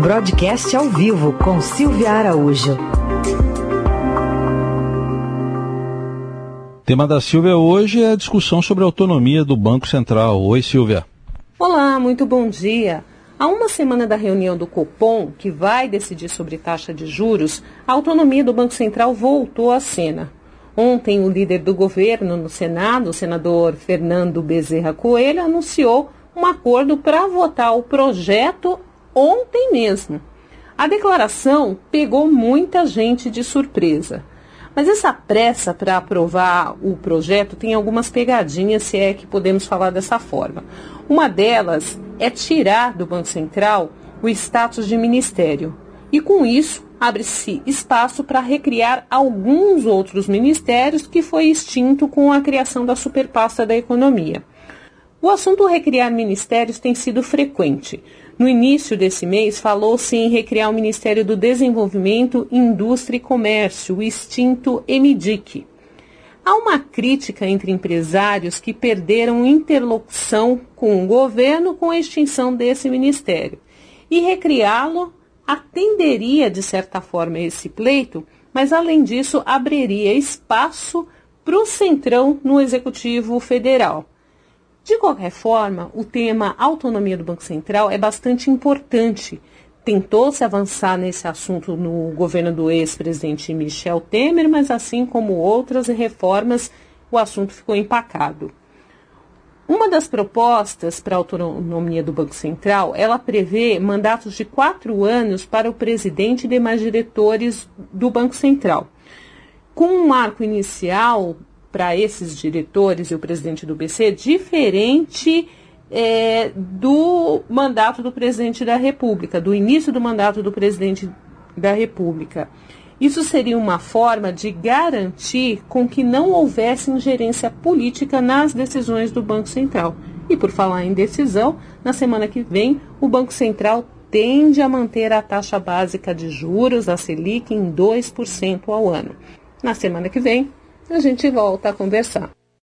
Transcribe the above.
Broadcast ao vivo com Silvia Araújo. O tema da Silvia hoje é a discussão sobre a autonomia do Banco Central. Oi, Silvia. Olá, muito bom dia. Há uma semana da reunião do Copom, que vai decidir sobre taxa de juros, a autonomia do Banco Central voltou à cena. Ontem, o líder do governo no Senado, o senador Fernando Bezerra Coelho, anunciou um acordo para votar o projeto ontem mesmo. A declaração pegou muita gente de surpresa. Mas essa pressa para aprovar o projeto tem algumas pegadinhas, se é que podemos falar dessa forma. Uma delas é tirar do Banco Central o status de ministério. E com isso, abre-se espaço para recriar alguns outros ministérios que foi extinto com a criação da superpasta da economia. O assunto recriar ministérios tem sido frequente. No início desse mês, falou-se em recriar o Ministério do Desenvolvimento, Indústria e Comércio, o extinto MDIC. Há uma crítica entre empresários que perderam interlocução com o governo com a extinção desse ministério. E recriá-lo atenderia, de certa forma, esse pleito, mas, além disso, abriria espaço para o Centrão no Executivo Federal. De qualquer forma, o tema autonomia do Banco Central é bastante importante. Tentou-se avançar nesse assunto no governo do ex-presidente Michel Temer, mas assim como outras reformas, o assunto ficou empacado. Uma das propostas para a autonomia do Banco Central, ela prevê mandatos de quatro anos para o presidente e demais diretores do Banco Central. Com um marco inicial para esses diretores e o presidente do BC diferente é, do mandato do presidente da República, do início do mandato do presidente da República. Isso seria uma forma de garantir com que não houvesse ingerência política nas decisões do Banco Central. E por falar em decisão, na semana que vem, o Banco Central tende a manter a taxa básica de juros, a Selic, em 2% ao ano. Na semana que vem, a gente volta a conversar.